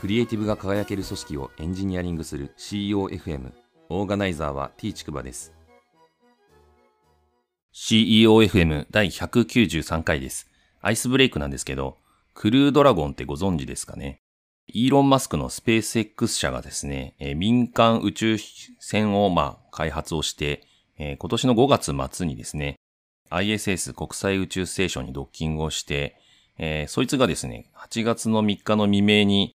クリエイティブが輝ける組織をエンジニアリングする CEOFM オーガナイザーは T ちくばです。CEOFM 第193回です。アイスブレイクなんですけどクルードラゴンってご存知ですかね？イーロン・マスクのスペース X 社がですね、民間宇宙船をまあ開発をして、今年の5月末にですね、ISS 国際宇宙ステーションにドッキングをして、えー、そいつがですね、8月の3日の未明に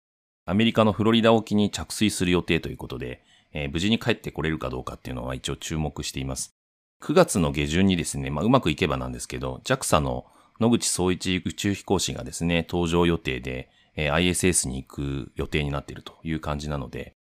アメリカのフロリダ沖に着水する予定ということで、えー、無事に帰ってこれるかどうかっていうのは一応注目しています。9月の下旬にですね、まあ、うまくいけばなんですけど、JAXA の野口総一宇宙飛行士がですね、登場予定で、えー、ISS に行く予定になっているという感じなので、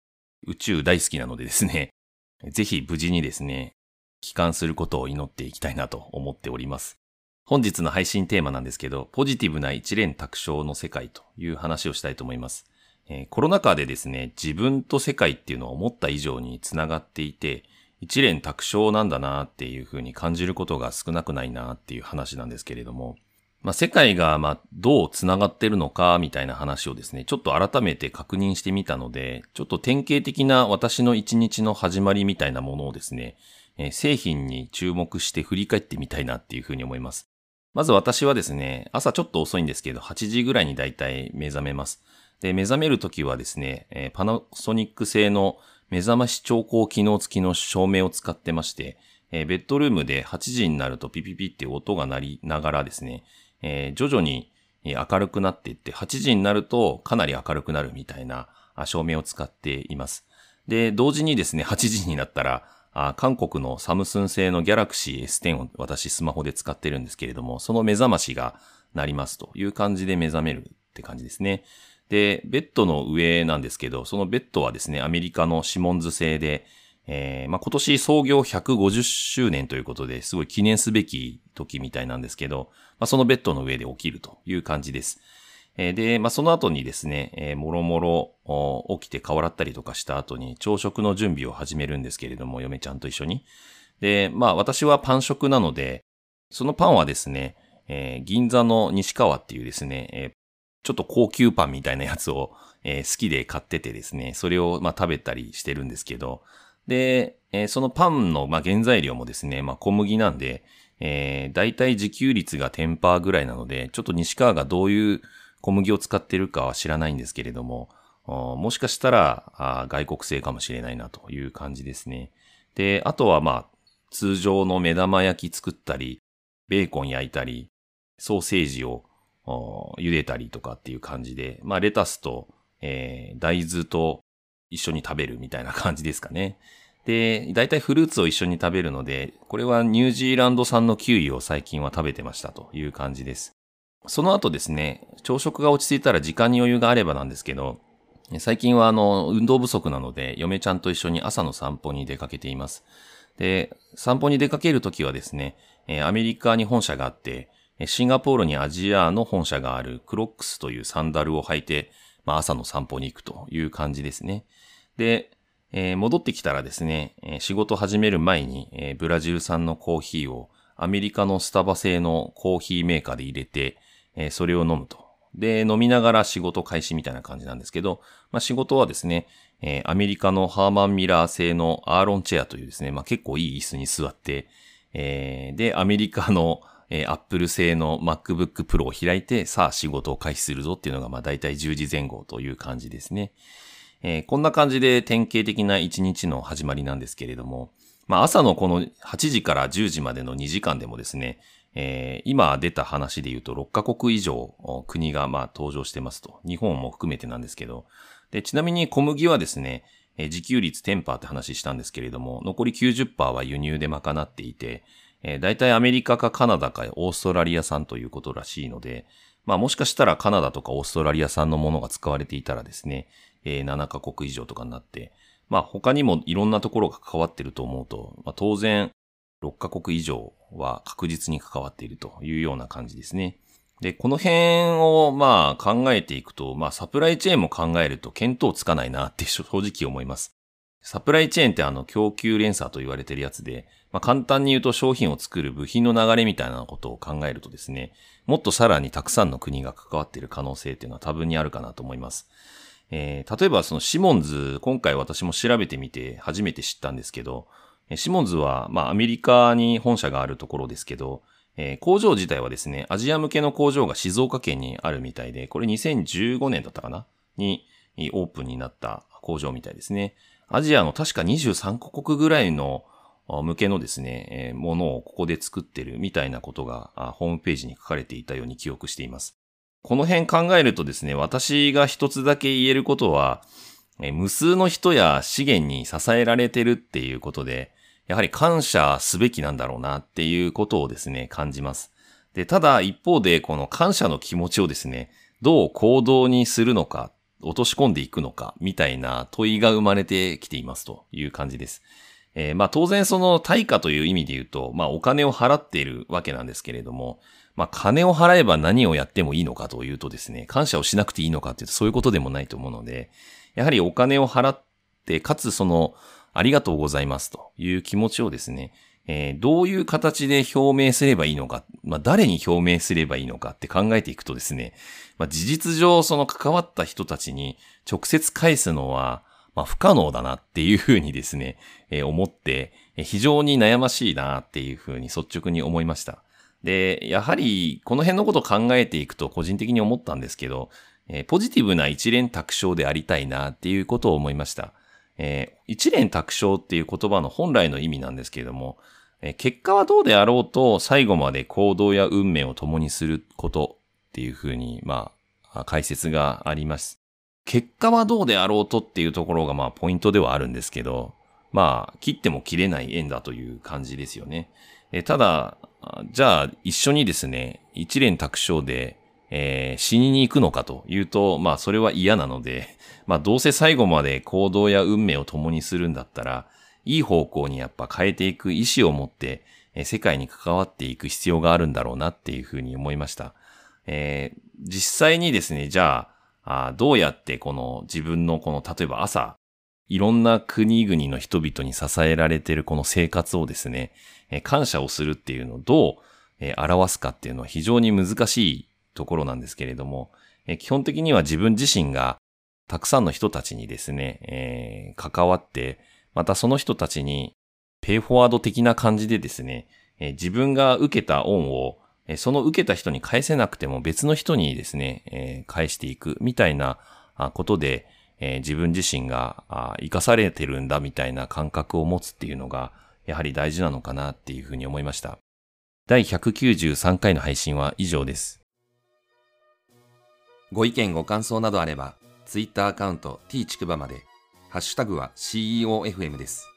宇宙大好きなのでですね、ぜひ無事にですね、帰還することを祈っていきたいなと思っております。本日の配信テーマなんですけど、ポジティブな一連卓章の世界という話をしたいと思います。えー、コロナ禍でですね、自分と世界っていうのは思った以上につながっていて、一連卓章なんだなっていうふうに感じることが少なくないなっていう話なんですけれども、まあ、世界がまどうつながってるのかみたいな話をですね、ちょっと改めて確認してみたので、ちょっと典型的な私の一日の始まりみたいなものをですね、えー、製品に注目して振り返ってみたいなっていうふうに思います。まず私はですね、朝ちょっと遅いんですけど、8時ぐらいにだいたい目覚めます。で、目覚めるときはですね、え、パナソニック製の目覚まし調光機能付きの照明を使ってまして、え、ベッドルームで8時になるとピピピって音が鳴りながらですね、え、徐々に明るくなっていって、8時になるとかなり明るくなるみたいな照明を使っています。で、同時にですね、8時になったら、あ韓国のサムスン製のギャラクシー S10 を私スマホで使ってるんですけれども、その目覚ましが鳴りますという感じで目覚めるって感じですね。で、ベッドの上なんですけど、そのベッドはですね、アメリカのシモンズ製で、えー、まあ、今年創業150周年ということで、すごい記念すべき時みたいなんですけど、まあ、そのベッドの上で起きるという感じです。えで、まあ、その後にですね、えー、もろもろ起きて顔洗ったりとかした後に朝食の準備を始めるんですけれども、嫁ちゃんと一緒に。で、まあ私はパン食なので、そのパンはですね、えー、銀座の西川っていうですね、え、ちょっと高級パンみたいなやつを、えー、好きで買っててですね、それをまあ食べたりしてるんですけど、で、えー、そのパンのまあ原材料もですね、まあ小麦なんで、えー、だいたい自給率が10%ぐらいなので、ちょっと西川がどういう小麦を使ってるかは知らないんですけれども、もしかしたら外国製かもしれないなという感じですね。で、あとはまあ、通常の目玉焼き作ったり、ベーコン焼いたり、ソーセージを茹でたりとかっていう感じで、まあレタスと、えー、大豆と一緒に食べるみたいな感じですかね。で、だいたいフルーツを一緒に食べるので、これはニュージーランド産のキウイを最近は食べてましたという感じです。その後ですね、朝食が落ち着いたら時間に余裕があればなんですけど、最近はあの、運動不足なので、嫁ちゃんと一緒に朝の散歩に出かけています。で、散歩に出かけるときはですね、アメリカに本社があって、シンガポールにアジアの本社があるクロックスというサンダルを履いて、まあ、朝の散歩に行くという感じですね。で、えー、戻ってきたらですね、仕事始める前に、えー、ブラジル産のコーヒーをアメリカのスタバ製のコーヒーメーカーで入れて、えー、それを飲むと。で、飲みながら仕事開始みたいな感じなんですけど、まあ、仕事はですね、えー、アメリカのハーマンミラー製のアーロンチェアというですね、まあ、結構いい椅子に座って、えー、で、アメリカの、えー、アップル製の MacBook Pro を開いて、さあ仕事を開始するぞっていうのが、まあ、大体10時前後という感じですね。えー、こんな感じで典型的な1日の始まりなんですけれども、まあ、朝のこの8時から10時までの2時間でもですね、えー、今出た話で言うと6カ国以上国がまあ登場してますと。日本も含めてなんですけど。で、ちなみに小麦はですね、自給率10%って話したんですけれども、残り90%は輸入で賄っていて、えー、大体アメリカかカナダかオーストラリア産ということらしいので、まあもしかしたらカナダとかオーストラリア産のものが使われていたらですね、えー、7カ国以上とかになって、まあ他にもいろんなところが関わってると思うと、まあ当然6カ国以上は確実に関わっているというような感じですね。で、この辺をまあ考えていくと、まあサプライチェーンも考えると見当つかないなって正直思います。サプライチェーンってあの供給連鎖と言われてるやつで、まあ簡単に言うと商品を作る部品の流れみたいなことを考えるとですね、もっとさらにたくさんの国が関わっている可能性っていうのは多分にあるかなと思います。えー、例えばそのシモンズ、今回私も調べてみて初めて知ったんですけど、シモンズは、まあ、アメリカに本社があるところですけど、えー、工場自体はですね、アジア向けの工場が静岡県にあるみたいで、これ2015年だったかな？にオープンになった工場みたいですね。アジアの確か23カ国ぐらいの向けのですね、ものをここで作ってるみたいなことがホームページに書かれていたように記憶しています。この辺考えるとですね、私が一つだけ言えることは、無数の人や資源に支えられてるっていうことで、やはり感謝すべきなんだろうなっていうことをですね、感じます。で、ただ一方でこの感謝の気持ちをですね、どう行動にするのか、落とし込んでいくのか、みたいな問いが生まれてきていますという感じです。えー、まあ当然その対価という意味で言うと、まあお金を払っているわけなんですけれども、まあ金を払えば何をやってもいいのかというとですね、感謝をしなくていいのかっていうとそういうことでもないと思うので、やはりお金を払って、かつそのありがとうございますという気持ちをですね、えー、どういう形で表明すればいいのか、まあ、誰に表明すればいいのかって考えていくとですね、まあ、事実上その関わった人たちに直接返すのは、まあ、不可能だなっていうふうにですね、えー、思って、非常に悩ましいなっていうふうに率直に思いました。で、やはりこの辺のことを考えていくと個人的に思ったんですけど、えー、ポジティブな一連卓章でありたいなっていうことを思いました。えー、一連卓章っていう言葉の本来の意味なんですけれども、えー、結果はどうであろうと最後まで行動や運命を共にすることっていうふうに、まあ、解説があります。結果はどうであろうとっていうところがまあポイントではあるんですけど、まあ、切っても切れない縁だという感じですよね。えただ、じゃあ一緒にですね、一連卓章でえー、死にに行くのかというと、まあそれは嫌なので、まあどうせ最後まで行動や運命を共にするんだったら、いい方向にやっぱ変えていく意志を持って、えー、世界に関わっていく必要があるんだろうなっていうふうに思いました。えー、実際にですね、じゃああ、どうやってこの自分のこの、例えば朝、いろんな国々の人々に支えられているこの生活をですね、えー、感謝をするっていうのをどう、えー、表すかっていうのは非常に難しいところなんですけれども、え基本的には自分自身がたくさんの人たちにですね、えー、関わって、またその人たちにペイフォワード的な感じでですね、えー、自分が受けた恩を、えー、その受けた人に返せなくても別の人にですね、え返していくみたいなことで、え自分自身が生かされてるんだみたいな感覚を持つっていうのが、やはり大事なのかなっていうふうに思いました。第193回の配信は以上です。ご意見ご感想などあれば、ツイッターアカウント t ちくばまで、ハッシュタグは CEOFM です。